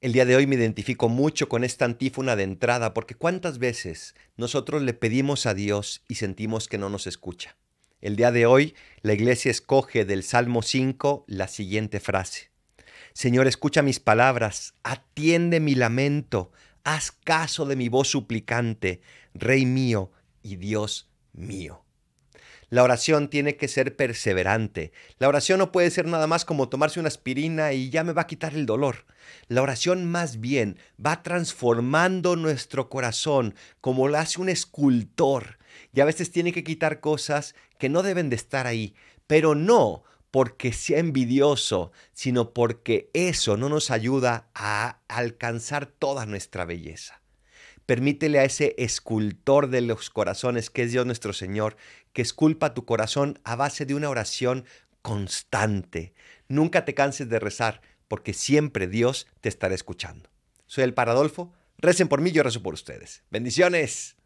El día de hoy me identifico mucho con esta antífona de entrada porque cuántas veces nosotros le pedimos a Dios y sentimos que no nos escucha. El día de hoy la iglesia escoge del Salmo 5 la siguiente frase. Señor, escucha mis palabras, atiende mi lamento, haz caso de mi voz suplicante, Rey mío y Dios mío. La oración tiene que ser perseverante. La oración no puede ser nada más como tomarse una aspirina y ya me va a quitar el dolor. La oración más bien va transformando nuestro corazón como lo hace un escultor. Y a veces tiene que quitar cosas que no deben de estar ahí, pero no porque sea envidioso, sino porque eso no nos ayuda a alcanzar toda nuestra belleza. Permítele a ese escultor de los corazones, que es Dios nuestro Señor, que esculpa tu corazón a base de una oración constante. Nunca te canses de rezar, porque siempre Dios te estará escuchando. Soy el Paradolfo. Recen por mí, yo rezo por ustedes. Bendiciones.